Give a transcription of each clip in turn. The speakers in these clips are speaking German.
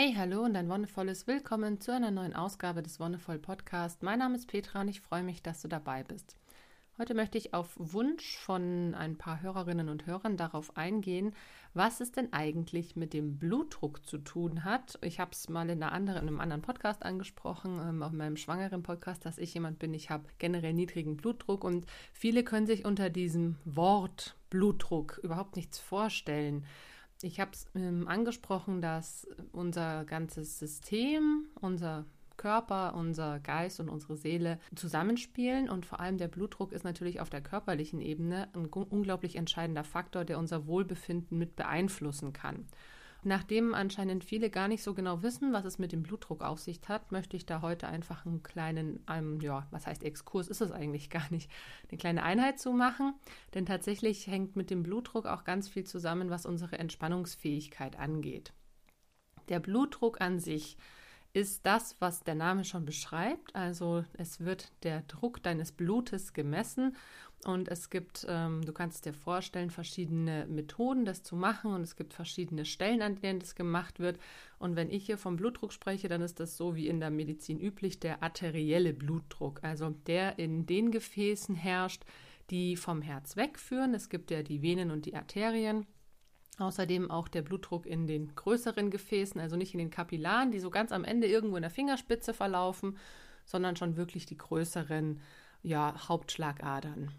Hey, hallo und ein wundervolles Willkommen zu einer neuen Ausgabe des Wonnevoll Podcast. Mein Name ist Petra und ich freue mich, dass du dabei bist. Heute möchte ich auf Wunsch von ein paar Hörerinnen und Hörern darauf eingehen, was es denn eigentlich mit dem Blutdruck zu tun hat. Ich habe es mal in, anderen, in einem anderen Podcast angesprochen, ähm, auf meinem schwangeren Podcast, dass ich jemand bin, ich habe generell niedrigen Blutdruck und viele können sich unter diesem Wort Blutdruck überhaupt nichts vorstellen. Ich habe es ähm, angesprochen, dass unser ganzes System, unser Körper, unser Geist und unsere Seele zusammenspielen und vor allem der Blutdruck ist natürlich auf der körperlichen Ebene ein unglaublich entscheidender Faktor, der unser Wohlbefinden mit beeinflussen kann. Nachdem anscheinend viele gar nicht so genau wissen, was es mit dem Blutdruck auf sich hat, möchte ich da heute einfach einen kleinen, ähm, ja, was heißt Exkurs, ist es eigentlich gar nicht, eine kleine Einheit zu machen. Denn tatsächlich hängt mit dem Blutdruck auch ganz viel zusammen, was unsere Entspannungsfähigkeit angeht. Der Blutdruck an sich ist das, was der Name schon beschreibt. Also es wird der Druck deines Blutes gemessen und es gibt, ähm, du kannst dir vorstellen, verschiedene Methoden, das zu machen und es gibt verschiedene Stellen, an denen das gemacht wird. Und wenn ich hier vom Blutdruck spreche, dann ist das so wie in der Medizin üblich, der arterielle Blutdruck, also der in den Gefäßen herrscht, die vom Herz wegführen. Es gibt ja die Venen und die Arterien. Außerdem auch der Blutdruck in den größeren Gefäßen, also nicht in den Kapillaren, die so ganz am Ende irgendwo in der Fingerspitze verlaufen, sondern schon wirklich die größeren ja, Hauptschlagadern.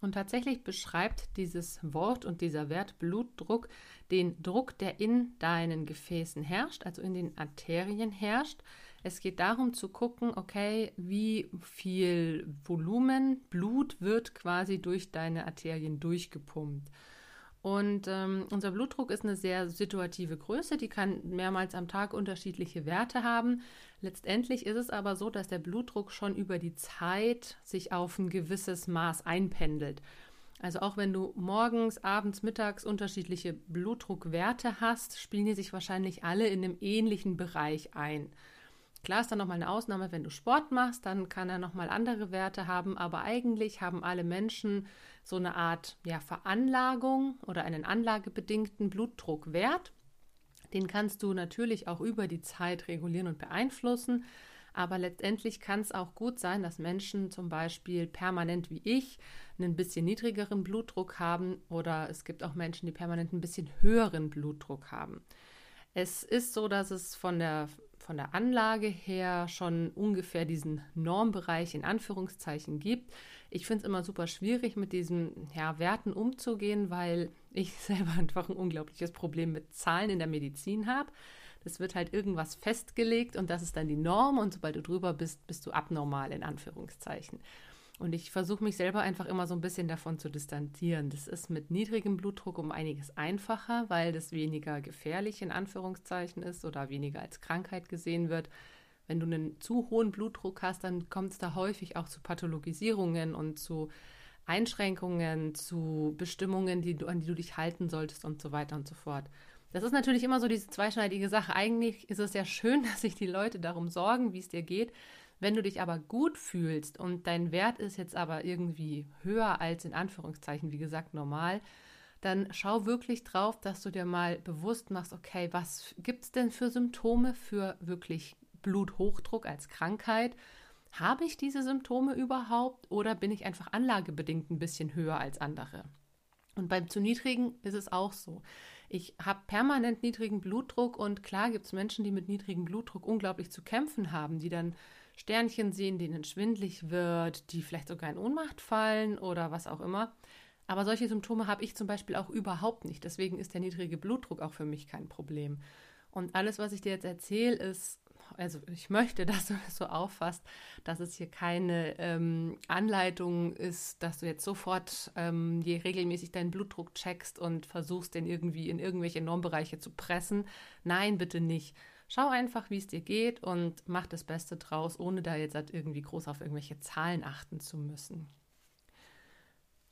Und tatsächlich beschreibt dieses Wort und dieser Wert Blutdruck den Druck, der in deinen Gefäßen herrscht, also in den Arterien herrscht. Es geht darum zu gucken, okay, wie viel Volumen Blut wird quasi durch deine Arterien durchgepumpt. Und ähm, unser Blutdruck ist eine sehr situative Größe, die kann mehrmals am Tag unterschiedliche Werte haben. Letztendlich ist es aber so, dass der Blutdruck schon über die Zeit sich auf ein gewisses Maß einpendelt. Also auch wenn du morgens, abends, mittags unterschiedliche Blutdruckwerte hast, spielen die sich wahrscheinlich alle in einem ähnlichen Bereich ein. Klar ist dann nochmal eine Ausnahme, wenn du Sport machst, dann kann er nochmal andere Werte haben, aber eigentlich haben alle Menschen so eine Art ja, Veranlagung oder einen anlagebedingten Blutdruckwert. Den kannst du natürlich auch über die Zeit regulieren und beeinflussen. Aber letztendlich kann es auch gut sein, dass Menschen zum Beispiel permanent wie ich einen bisschen niedrigeren Blutdruck haben oder es gibt auch Menschen, die permanent ein bisschen höheren Blutdruck haben. Es ist so, dass es von der von der Anlage her schon ungefähr diesen Normbereich in Anführungszeichen gibt. Ich finde es immer super schwierig, mit diesen ja, Werten umzugehen, weil ich selber einfach ein unglaubliches Problem mit Zahlen in der Medizin habe. Es wird halt irgendwas festgelegt und das ist dann die Norm und sobald du drüber bist, bist du abnormal in Anführungszeichen. Und ich versuche mich selber einfach immer so ein bisschen davon zu distanzieren. Das ist mit niedrigem Blutdruck um einiges einfacher, weil das weniger gefährlich in Anführungszeichen ist oder weniger als Krankheit gesehen wird. Wenn du einen zu hohen Blutdruck hast, dann kommt es da häufig auch zu Pathologisierungen und zu Einschränkungen, zu Bestimmungen, die du, an die du dich halten solltest und so weiter und so fort. Das ist natürlich immer so diese zweischneidige Sache. Eigentlich ist es ja schön, dass sich die Leute darum sorgen, wie es dir geht. Wenn du dich aber gut fühlst und dein Wert ist jetzt aber irgendwie höher als in Anführungszeichen, wie gesagt, normal, dann schau wirklich drauf, dass du dir mal bewusst machst, okay, was gibt es denn für Symptome für wirklich Bluthochdruck als Krankheit? Habe ich diese Symptome überhaupt oder bin ich einfach anlagebedingt ein bisschen höher als andere? Und beim zu niedrigen ist es auch so. Ich habe permanent niedrigen Blutdruck und klar gibt es Menschen, die mit niedrigem Blutdruck unglaublich zu kämpfen haben, die dann Sternchen sehen, denen schwindlig wird, die vielleicht sogar in Ohnmacht fallen oder was auch immer. Aber solche Symptome habe ich zum Beispiel auch überhaupt nicht. Deswegen ist der niedrige Blutdruck auch für mich kein Problem. Und alles, was ich dir jetzt erzähle, ist, also ich möchte, dass du das so auffasst, dass es hier keine ähm, Anleitung ist, dass du jetzt sofort ähm, je regelmäßig deinen Blutdruck checkst und versuchst, den irgendwie in irgendwelche Normbereiche zu pressen. Nein, bitte nicht. Schau einfach, wie es dir geht und mach das Beste draus, ohne da jetzt halt irgendwie groß auf irgendwelche Zahlen achten zu müssen.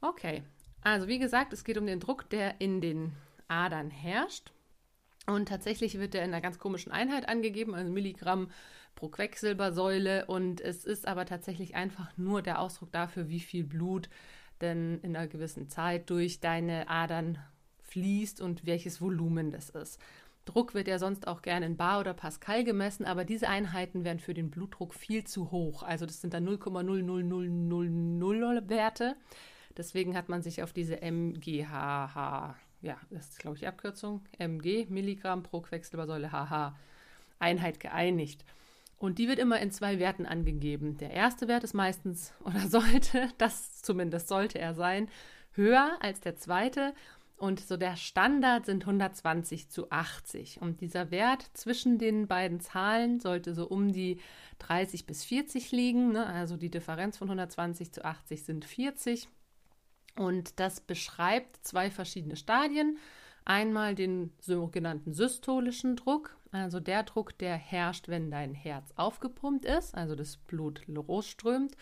Okay, also wie gesagt, es geht um den Druck, der in den Adern herrscht. Und tatsächlich wird der in einer ganz komischen Einheit angegeben, also Milligramm pro Quecksilbersäule. Und es ist aber tatsächlich einfach nur der Ausdruck dafür, wie viel Blut denn in einer gewissen Zeit durch deine Adern fließt und welches Volumen das ist. Druck wird ja sonst auch gerne in Bar oder Pascal gemessen, aber diese Einheiten wären für den Blutdruck viel zu hoch. Also das sind dann 0,00000 Werte. Deswegen hat man sich auf diese MGHH, ja, das ist glaube ich die Abkürzung, MG, Milligramm pro Quecksilbersäule HH Einheit geeinigt. Und die wird immer in zwei Werten angegeben. Der erste Wert ist meistens oder sollte, das zumindest sollte er sein, höher als der zweite. Und so der Standard sind 120 zu 80. Und dieser Wert zwischen den beiden Zahlen sollte so um die 30 bis 40 liegen. Ne? Also die Differenz von 120 zu 80 sind 40. Und das beschreibt zwei verschiedene Stadien. Einmal den sogenannten systolischen Druck, also der Druck, der herrscht, wenn dein Herz aufgepumpt ist, also das Blut losströmt.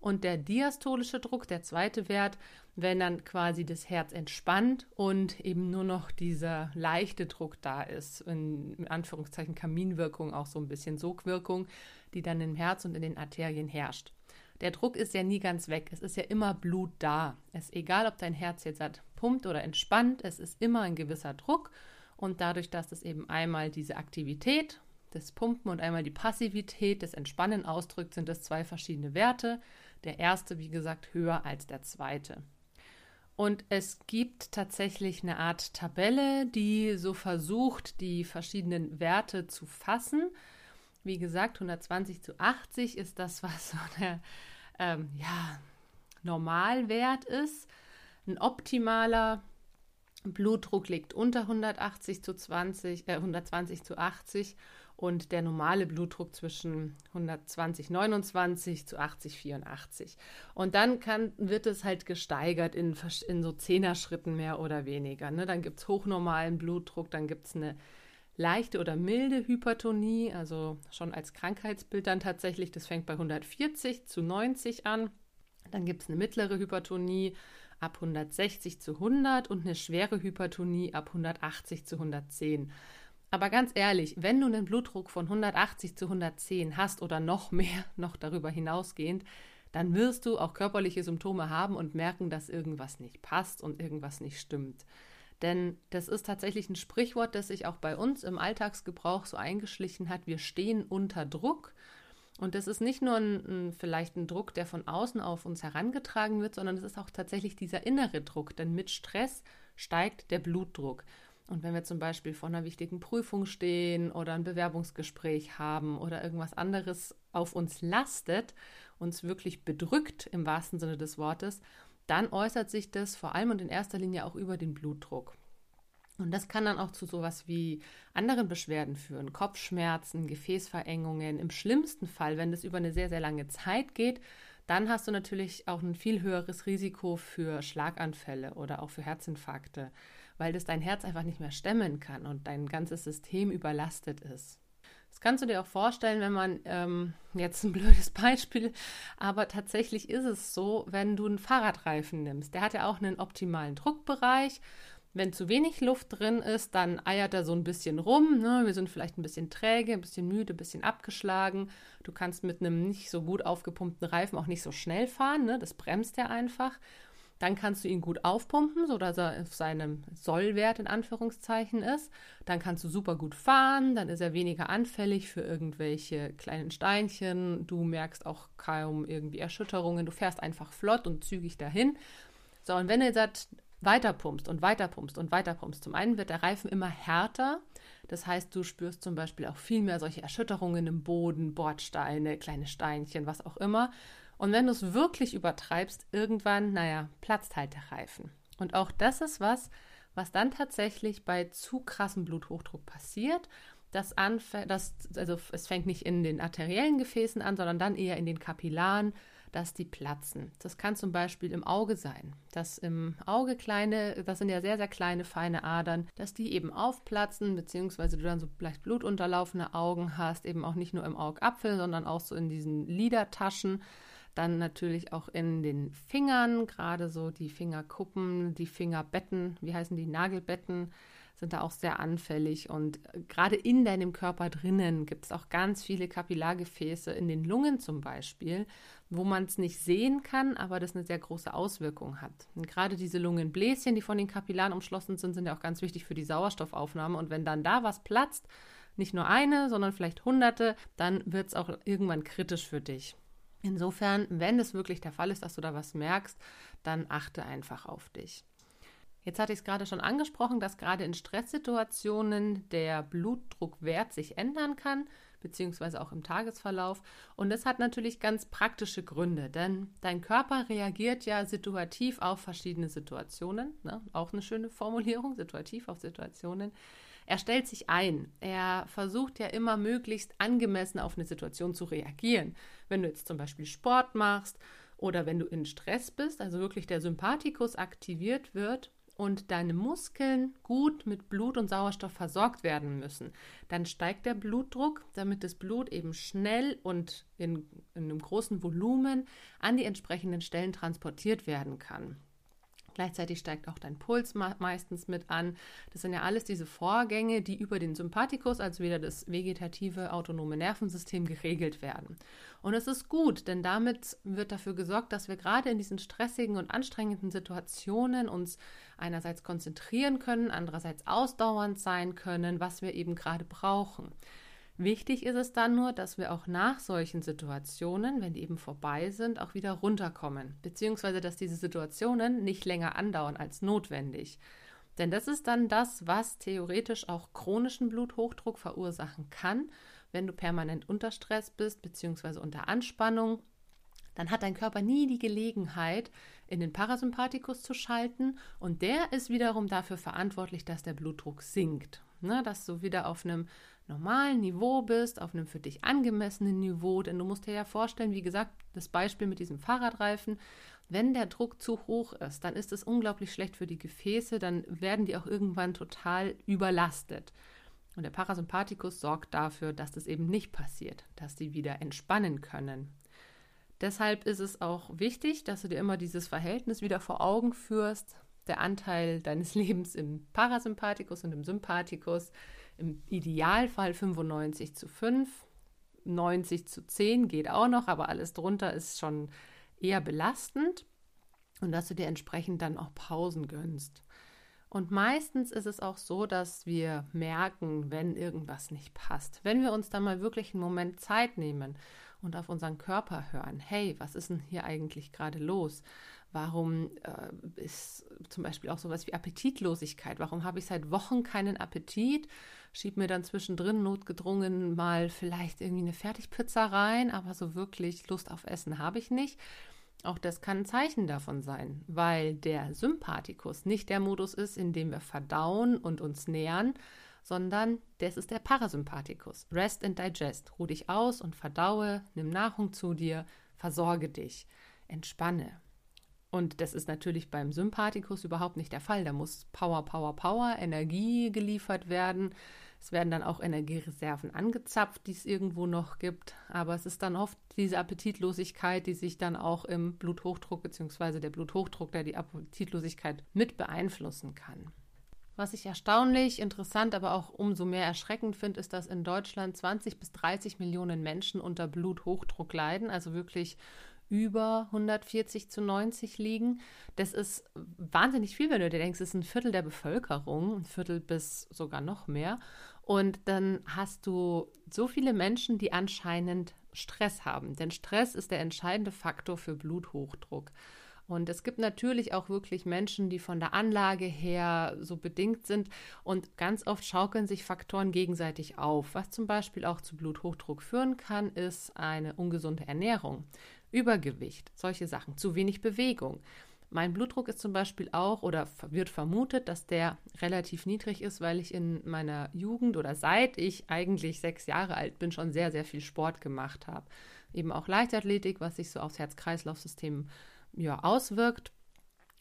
Und der diastolische Druck, der zweite Wert, wenn dann quasi das Herz entspannt und eben nur noch dieser leichte Druck da ist, in, Anführungszeichen Kaminwirkung, auch so ein bisschen Sogwirkung, die dann im Herz und in den Arterien herrscht. Der Druck ist ja nie ganz weg. Es ist ja immer Blut da. Es ist egal, ob dein Herz jetzt hat, pumpt oder entspannt, es ist immer ein gewisser Druck. Und dadurch, dass es eben einmal diese Aktivität des Pumpen und einmal die Passivität des Entspannen ausdrückt, sind das zwei verschiedene Werte. Der erste, wie gesagt, höher als der zweite. Und es gibt tatsächlich eine Art Tabelle, die so versucht, die verschiedenen Werte zu fassen. Wie gesagt, 120 zu 80 ist das, was so der ähm, ja, Normalwert ist. Ein optimaler Blutdruck liegt unter 180 zu 20, äh, 120 zu 80 und der normale Blutdruck zwischen 120, 29 zu 80, 84. Und dann kann, wird es halt gesteigert in, in so Zehner-Schritten mehr oder weniger. Ne? Dann gibt es hochnormalen Blutdruck, dann gibt es eine leichte oder milde Hypertonie, also schon als Krankheitsbild dann tatsächlich. Das fängt bei 140 zu 90 an. Dann gibt es eine mittlere Hypertonie ab 160 zu 100 und eine schwere Hypertonie ab 180 zu 110. Aber ganz ehrlich, wenn du einen Blutdruck von 180 zu 110 hast oder noch mehr, noch darüber hinausgehend, dann wirst du auch körperliche Symptome haben und merken, dass irgendwas nicht passt und irgendwas nicht stimmt. Denn das ist tatsächlich ein Sprichwort, das sich auch bei uns im Alltagsgebrauch so eingeschlichen hat. Wir stehen unter Druck. Und das ist nicht nur ein, ein, vielleicht ein Druck, der von außen auf uns herangetragen wird, sondern es ist auch tatsächlich dieser innere Druck. Denn mit Stress steigt der Blutdruck. Und wenn wir zum Beispiel vor einer wichtigen Prüfung stehen oder ein Bewerbungsgespräch haben oder irgendwas anderes auf uns lastet, uns wirklich bedrückt im wahrsten Sinne des Wortes, dann äußert sich das vor allem und in erster Linie auch über den Blutdruck. Und das kann dann auch zu sowas wie anderen Beschwerden führen, Kopfschmerzen, Gefäßverengungen. Im schlimmsten Fall, wenn das über eine sehr, sehr lange Zeit geht, dann hast du natürlich auch ein viel höheres Risiko für Schlaganfälle oder auch für Herzinfarkte, weil das dein Herz einfach nicht mehr stemmen kann und dein ganzes System überlastet ist. Das kannst du dir auch vorstellen, wenn man ähm, jetzt ein blödes Beispiel, aber tatsächlich ist es so, wenn du einen Fahrradreifen nimmst. Der hat ja auch einen optimalen Druckbereich. Wenn zu wenig Luft drin ist, dann eiert er so ein bisschen rum. Ne? Wir sind vielleicht ein bisschen träge, ein bisschen müde, ein bisschen abgeschlagen. Du kannst mit einem nicht so gut aufgepumpten Reifen auch nicht so schnell fahren. Ne? Das bremst er einfach. Dann kannst du ihn gut aufpumpen, sodass er auf seinem Sollwert in Anführungszeichen ist. Dann kannst du super gut fahren, dann ist er weniger anfällig für irgendwelche kleinen Steinchen. Du merkst auch kaum irgendwie Erschütterungen. Du fährst einfach flott und zügig dahin. So, und wenn du jetzt weiter pumpst und weiter pumpst und weiter pumpst, zum einen wird der Reifen immer härter. Das heißt, du spürst zum Beispiel auch viel mehr solche Erschütterungen im Boden, Bordsteine, kleine Steinchen, was auch immer. Und wenn du es wirklich übertreibst, irgendwann, naja, platzt halt der Reifen. Und auch das ist was, was dann tatsächlich bei zu krassem Bluthochdruck passiert. Das, das also es fängt nicht in den arteriellen Gefäßen an, sondern dann eher in den Kapillaren, dass die platzen. Das kann zum Beispiel im Auge sein, dass im Auge kleine, das sind ja sehr, sehr kleine, feine Adern, dass die eben aufplatzen, beziehungsweise du dann so leicht blutunterlaufene Augen hast, eben auch nicht nur im Augapfel, sondern auch so in diesen Lidertaschen dann natürlich auch in den Fingern, gerade so die Fingerkuppen, die Fingerbetten, wie heißen die Nagelbetten, sind da auch sehr anfällig. Und gerade in deinem Körper drinnen gibt es auch ganz viele Kapillargefäße, in den Lungen zum Beispiel, wo man es nicht sehen kann, aber das eine sehr große Auswirkung hat. Und gerade diese Lungenbläschen, die von den Kapillaren umschlossen sind, sind ja auch ganz wichtig für die Sauerstoffaufnahme. Und wenn dann da was platzt, nicht nur eine, sondern vielleicht hunderte, dann wird es auch irgendwann kritisch für dich. Insofern, wenn es wirklich der Fall ist, dass du da was merkst, dann achte einfach auf dich. Jetzt hatte ich es gerade schon angesprochen, dass gerade in Stresssituationen der Blutdruckwert sich ändern kann, beziehungsweise auch im Tagesverlauf. Und das hat natürlich ganz praktische Gründe, denn dein Körper reagiert ja situativ auf verschiedene Situationen. Ne? Auch eine schöne Formulierung, situativ auf Situationen. Er stellt sich ein. Er versucht ja immer möglichst angemessen auf eine Situation zu reagieren. Wenn du jetzt zum Beispiel Sport machst oder wenn du in Stress bist, also wirklich der Sympathikus aktiviert wird und deine Muskeln gut mit Blut und Sauerstoff versorgt werden müssen, dann steigt der Blutdruck, damit das Blut eben schnell und in, in einem großen Volumen an die entsprechenden Stellen transportiert werden kann. Gleichzeitig steigt auch dein Puls meistens mit an. Das sind ja alles diese Vorgänge, die über den Sympathikus, also wieder das vegetative autonome Nervensystem, geregelt werden. Und es ist gut, denn damit wird dafür gesorgt, dass wir gerade in diesen stressigen und anstrengenden Situationen uns einerseits konzentrieren können, andererseits ausdauernd sein können, was wir eben gerade brauchen. Wichtig ist es dann nur, dass wir auch nach solchen Situationen, wenn die eben vorbei sind, auch wieder runterkommen, beziehungsweise dass diese Situationen nicht länger andauern als notwendig. Denn das ist dann das, was theoretisch auch chronischen Bluthochdruck verursachen kann, wenn du permanent unter Stress bist, beziehungsweise unter Anspannung. Dann hat dein Körper nie die Gelegenheit, in den Parasympathikus zu schalten und der ist wiederum dafür verantwortlich, dass der Blutdruck sinkt. Ne, dass du wieder auf einem normalen Niveau bist, auf einem für dich angemessenen Niveau. Denn du musst dir ja vorstellen, wie gesagt, das Beispiel mit diesem Fahrradreifen, wenn der Druck zu hoch ist, dann ist es unglaublich schlecht für die Gefäße, dann werden die auch irgendwann total überlastet. Und der Parasympathikus sorgt dafür, dass das eben nicht passiert, dass die wieder entspannen können. Deshalb ist es auch wichtig, dass du dir immer dieses Verhältnis wieder vor Augen führst, der Anteil deines Lebens im Parasympathikus und im Sympathikus, im Idealfall 95 zu 5, 90 zu 10 geht auch noch, aber alles drunter ist schon eher belastend und dass du dir entsprechend dann auch Pausen gönnst. Und meistens ist es auch so, dass wir merken, wenn irgendwas nicht passt. Wenn wir uns dann mal wirklich einen Moment Zeit nehmen und auf unseren Körper hören, hey, was ist denn hier eigentlich gerade los? Warum äh, ist zum Beispiel auch sowas wie Appetitlosigkeit? Warum habe ich seit Wochen keinen Appetit? Schieb mir dann zwischendrin notgedrungen mal vielleicht irgendwie eine Fertigpizza rein, aber so wirklich Lust auf Essen habe ich nicht. Auch das kann ein Zeichen davon sein, weil der Sympathikus nicht der Modus ist, in dem wir verdauen und uns nähern, sondern das ist der Parasympathikus. Rest and digest. Ruh dich aus und verdaue, nimm Nahrung zu dir, versorge dich, entspanne. Und das ist natürlich beim Sympathikus überhaupt nicht der Fall. Da muss Power, Power, Power, Energie geliefert werden. Es werden dann auch Energiereserven angezapft, die es irgendwo noch gibt. Aber es ist dann oft diese Appetitlosigkeit, die sich dann auch im Bluthochdruck bzw. der Bluthochdruck, der die Appetitlosigkeit mit beeinflussen kann. Was ich erstaunlich, interessant, aber auch umso mehr erschreckend finde, ist, dass in Deutschland 20 bis 30 Millionen Menschen unter Bluthochdruck leiden, also wirklich über 140 zu 90 liegen. Das ist wahnsinnig viel, wenn du dir denkst, es ist ein Viertel der Bevölkerung, ein Viertel bis sogar noch mehr. Und dann hast du so viele Menschen, die anscheinend Stress haben. Denn Stress ist der entscheidende Faktor für Bluthochdruck. Und es gibt natürlich auch wirklich Menschen, die von der Anlage her so bedingt sind. Und ganz oft schaukeln sich Faktoren gegenseitig auf. Was zum Beispiel auch zu Bluthochdruck führen kann, ist eine ungesunde Ernährung. Übergewicht, solche Sachen, zu wenig Bewegung. Mein Blutdruck ist zum Beispiel auch oder wird vermutet, dass der relativ niedrig ist, weil ich in meiner Jugend oder seit ich eigentlich sechs Jahre alt bin, schon sehr, sehr viel Sport gemacht habe. Eben auch Leichtathletik, was sich so aufs Herz-Kreislauf-System ja, auswirkt.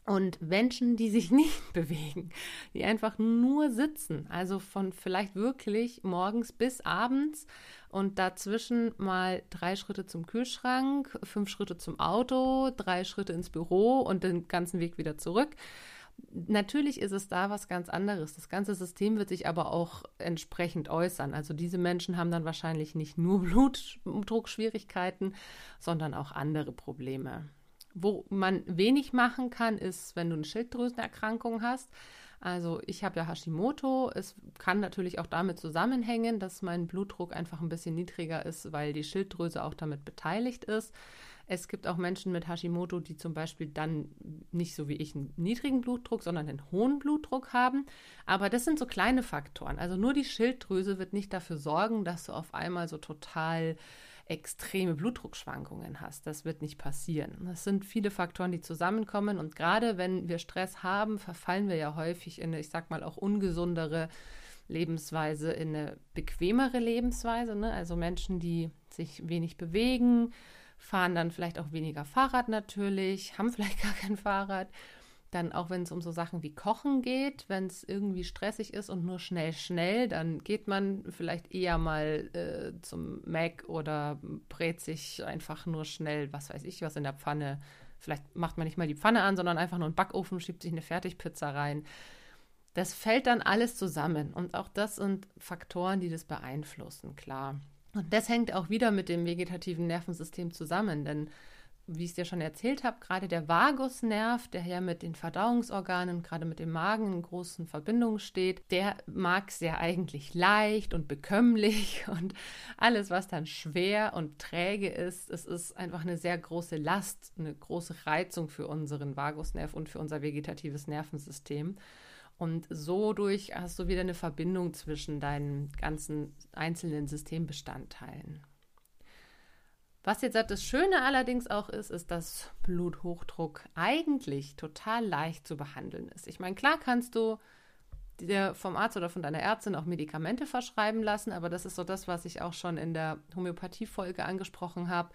Und Menschen, die sich nicht bewegen, die einfach nur sitzen, also von vielleicht wirklich morgens bis abends und dazwischen mal drei Schritte zum Kühlschrank, fünf Schritte zum Auto, drei Schritte ins Büro und den ganzen Weg wieder zurück. Natürlich ist es da was ganz anderes. Das ganze System wird sich aber auch entsprechend äußern. Also diese Menschen haben dann wahrscheinlich nicht nur Blutdruckschwierigkeiten, sondern auch andere Probleme. Wo man wenig machen kann, ist, wenn du eine Schilddrüsenerkrankung hast. Also ich habe ja Hashimoto. Es kann natürlich auch damit zusammenhängen, dass mein Blutdruck einfach ein bisschen niedriger ist, weil die Schilddrüse auch damit beteiligt ist. Es gibt auch Menschen mit Hashimoto, die zum Beispiel dann nicht so wie ich einen niedrigen Blutdruck, sondern einen hohen Blutdruck haben. Aber das sind so kleine Faktoren. Also nur die Schilddrüse wird nicht dafür sorgen, dass du auf einmal so total extreme Blutdruckschwankungen hast. Das wird nicht passieren. Das sind viele Faktoren, die zusammenkommen. Und gerade wenn wir Stress haben, verfallen wir ja häufig in eine, ich sag mal, auch ungesundere Lebensweise, in eine bequemere Lebensweise. Ne? Also Menschen, die sich wenig bewegen, fahren dann vielleicht auch weniger Fahrrad natürlich, haben vielleicht gar kein Fahrrad. Dann auch wenn es um so Sachen wie Kochen geht, wenn es irgendwie stressig ist und nur schnell, schnell, dann geht man vielleicht eher mal äh, zum Mac oder brät sich einfach nur schnell, was weiß ich, was in der Pfanne. Vielleicht macht man nicht mal die Pfanne an, sondern einfach nur einen Backofen, schiebt sich eine Fertigpizza rein. Das fällt dann alles zusammen. Und auch das sind Faktoren, die das beeinflussen, klar. Und das hängt auch wieder mit dem vegetativen Nervensystem zusammen, denn wie ich es dir schon erzählt habe, gerade der Vagusnerv, der ja mit den Verdauungsorganen, gerade mit dem Magen in großen Verbindungen steht, der mag ja eigentlich leicht und bekömmlich und alles, was dann schwer und träge ist, es ist einfach eine sehr große Last, eine große Reizung für unseren Vagusnerv und für unser vegetatives Nervensystem. Und so durch hast du wieder eine Verbindung zwischen deinen ganzen einzelnen Systembestandteilen. Was jetzt das Schöne allerdings auch ist, ist, dass Bluthochdruck eigentlich total leicht zu behandeln ist. Ich meine, klar kannst du dir vom Arzt oder von deiner Ärztin auch Medikamente verschreiben lassen, aber das ist so das, was ich auch schon in der Homöopathie-Folge angesprochen habe.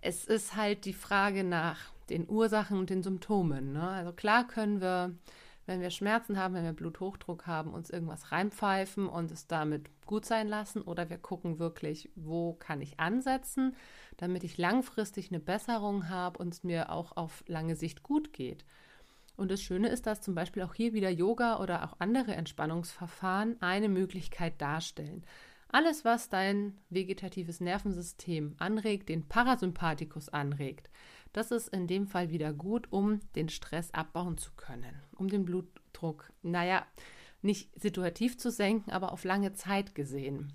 Es ist halt die Frage nach den Ursachen und den Symptomen. Ne? Also klar können wir wenn wir Schmerzen haben, wenn wir Bluthochdruck haben, uns irgendwas reinpfeifen und es damit gut sein lassen oder wir gucken wirklich, wo kann ich ansetzen, damit ich langfristig eine Besserung habe und es mir auch auf lange Sicht gut geht. Und das Schöne ist, dass zum Beispiel auch hier wieder Yoga oder auch andere Entspannungsverfahren eine Möglichkeit darstellen. Alles, was dein vegetatives Nervensystem anregt, den Parasympathikus anregt, das ist in dem Fall wieder gut, um den Stress abbauen zu können, um den Blutdruck, naja, nicht situativ zu senken, aber auf lange Zeit gesehen.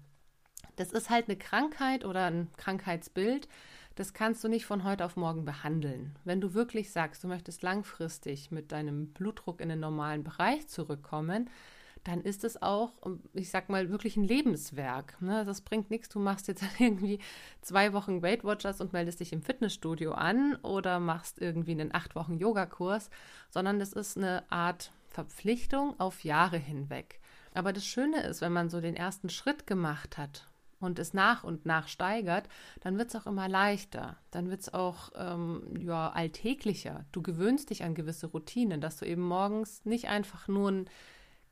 Das ist halt eine Krankheit oder ein Krankheitsbild, das kannst du nicht von heute auf morgen behandeln. Wenn du wirklich sagst, du möchtest langfristig mit deinem Blutdruck in den normalen Bereich zurückkommen, dann ist es auch, ich sag mal, wirklich ein Lebenswerk. Ne? Das bringt nichts, du machst jetzt irgendwie zwei Wochen Weight Watchers und meldest dich im Fitnessstudio an oder machst irgendwie einen acht Wochen Yogakurs, sondern das ist eine Art Verpflichtung auf Jahre hinweg. Aber das Schöne ist, wenn man so den ersten Schritt gemacht hat und es nach und nach steigert, dann wird es auch immer leichter. Dann wird es auch ähm, ja, alltäglicher. Du gewöhnst dich an gewisse Routinen, dass du eben morgens nicht einfach nur ein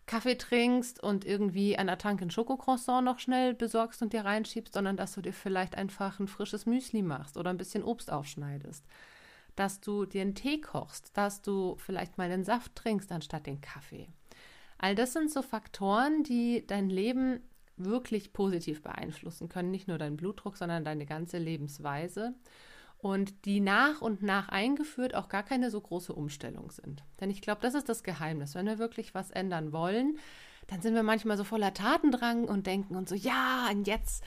Kaffee trinkst und irgendwie an der Tanke ein Schokocroissant noch schnell besorgst und dir reinschiebst, sondern dass du dir vielleicht einfach ein frisches Müsli machst oder ein bisschen Obst aufschneidest. Dass du dir einen Tee kochst, dass du vielleicht mal einen Saft trinkst anstatt den Kaffee. All das sind so Faktoren, die dein Leben wirklich positiv beeinflussen können. Nicht nur deinen Blutdruck, sondern deine ganze Lebensweise und die nach und nach eingeführt auch gar keine so große Umstellung sind. Denn ich glaube, das ist das Geheimnis. Wenn wir wirklich was ändern wollen, dann sind wir manchmal so voller Tatendrang und denken uns so, ja, und jetzt,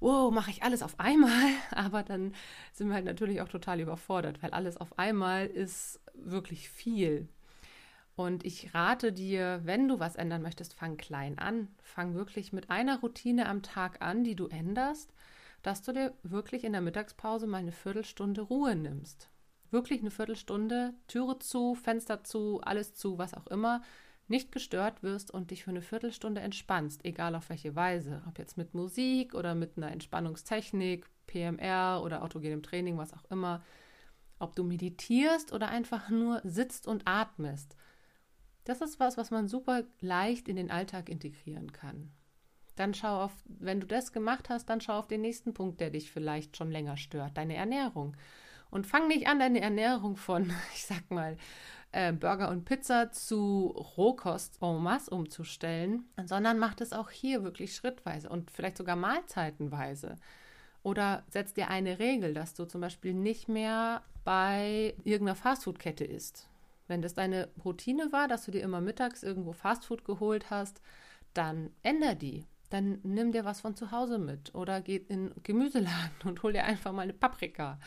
wow, mache ich alles auf einmal. Aber dann sind wir halt natürlich auch total überfordert, weil alles auf einmal ist wirklich viel. Und ich rate dir, wenn du was ändern möchtest, fang klein an. Fang wirklich mit einer Routine am Tag an, die du änderst dass du dir wirklich in der Mittagspause mal eine Viertelstunde Ruhe nimmst. Wirklich eine Viertelstunde, Türe zu, Fenster zu, alles zu, was auch immer, nicht gestört wirst und dich für eine Viertelstunde entspannst, egal auf welche Weise. Ob jetzt mit Musik oder mit einer Entspannungstechnik, PMR oder autogenem Training, was auch immer. Ob du meditierst oder einfach nur sitzt und atmest. Das ist was, was man super leicht in den Alltag integrieren kann. Dann schau auf, wenn du das gemacht hast, dann schau auf den nächsten Punkt, der dich vielleicht schon länger stört, deine Ernährung. Und fang nicht an, deine Ernährung von, ich sag mal, äh, Burger und Pizza zu Rohkost en masse umzustellen, sondern mach das auch hier wirklich schrittweise und vielleicht sogar mahlzeitenweise. Oder setz dir eine Regel, dass du zum Beispiel nicht mehr bei irgendeiner Fastfood-Kette isst. Wenn das deine Routine war, dass du dir immer mittags irgendwo Fastfood geholt hast, dann änder die. Dann nimm dir was von zu Hause mit oder geh in Gemüseladen und hol dir einfach mal eine Paprika.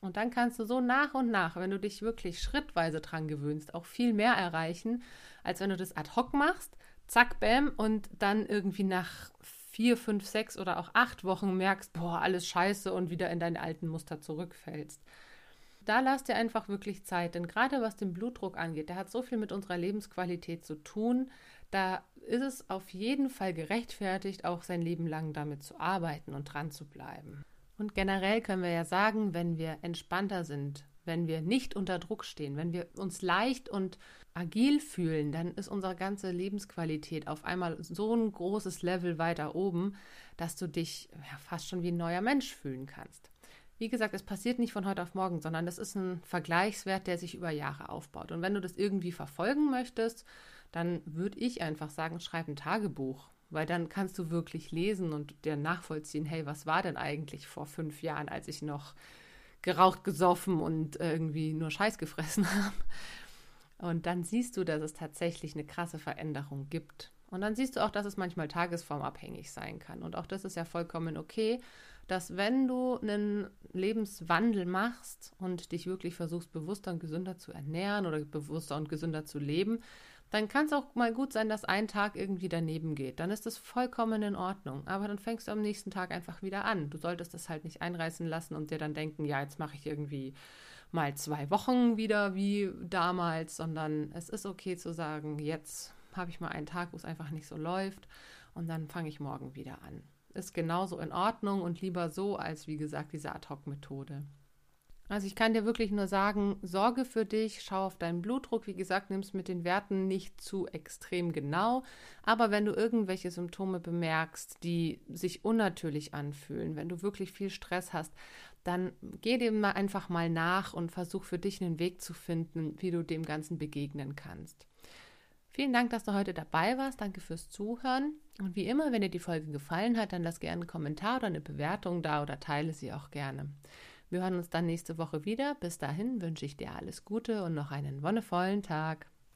Und dann kannst du so nach und nach, wenn du dich wirklich schrittweise dran gewöhnst, auch viel mehr erreichen, als wenn du das ad hoc machst, zack, bam, und dann irgendwie nach vier, fünf, sechs oder auch acht Wochen merkst, boah, alles scheiße und wieder in deine alten Muster zurückfällst. Da lass dir einfach wirklich Zeit, denn gerade was den Blutdruck angeht, der hat so viel mit unserer Lebensqualität zu tun, da ist es auf jeden Fall gerechtfertigt, auch sein Leben lang damit zu arbeiten und dran zu bleiben. Und generell können wir ja sagen, wenn wir entspannter sind, wenn wir nicht unter Druck stehen, wenn wir uns leicht und agil fühlen, dann ist unsere ganze Lebensqualität auf einmal so ein großes Level weiter oben, dass du dich ja, fast schon wie ein neuer Mensch fühlen kannst. Wie gesagt, es passiert nicht von heute auf morgen, sondern das ist ein Vergleichswert, der sich über Jahre aufbaut. Und wenn du das irgendwie verfolgen möchtest, dann würde ich einfach sagen, schreib ein Tagebuch. Weil dann kannst du wirklich lesen und dir nachvollziehen, hey, was war denn eigentlich vor fünf Jahren, als ich noch geraucht, gesoffen und irgendwie nur Scheiß gefressen habe. Und dann siehst du, dass es tatsächlich eine krasse Veränderung gibt. Und dann siehst du auch, dass es manchmal tagesformabhängig sein kann. Und auch das ist ja vollkommen okay, dass wenn du einen Lebenswandel machst und dich wirklich versuchst, bewusster und gesünder zu ernähren oder bewusster und gesünder zu leben, dann kann es auch mal gut sein, dass ein Tag irgendwie daneben geht. Dann ist das vollkommen in Ordnung. Aber dann fängst du am nächsten Tag einfach wieder an. Du solltest das halt nicht einreißen lassen und dir dann denken, ja, jetzt mache ich irgendwie mal zwei Wochen wieder wie damals, sondern es ist okay zu sagen, jetzt habe ich mal einen Tag, wo es einfach nicht so läuft und dann fange ich morgen wieder an. Ist genauso in Ordnung und lieber so als wie gesagt diese Ad-Hoc-Methode. Also ich kann dir wirklich nur sagen, sorge für dich, schau auf deinen Blutdruck. Wie gesagt, nimm es mit den Werten nicht zu extrem genau. Aber wenn du irgendwelche Symptome bemerkst, die sich unnatürlich anfühlen, wenn du wirklich viel Stress hast, dann geh dem einfach mal nach und versuch für dich einen Weg zu finden, wie du dem Ganzen begegnen kannst. Vielen Dank, dass du heute dabei warst. Danke fürs Zuhören. Und wie immer, wenn dir die Folge gefallen hat, dann lass gerne einen Kommentar oder eine Bewertung da oder teile sie auch gerne. Wir hören uns dann nächste Woche wieder. Bis dahin wünsche ich dir alles Gute und noch einen wonnevollen Tag.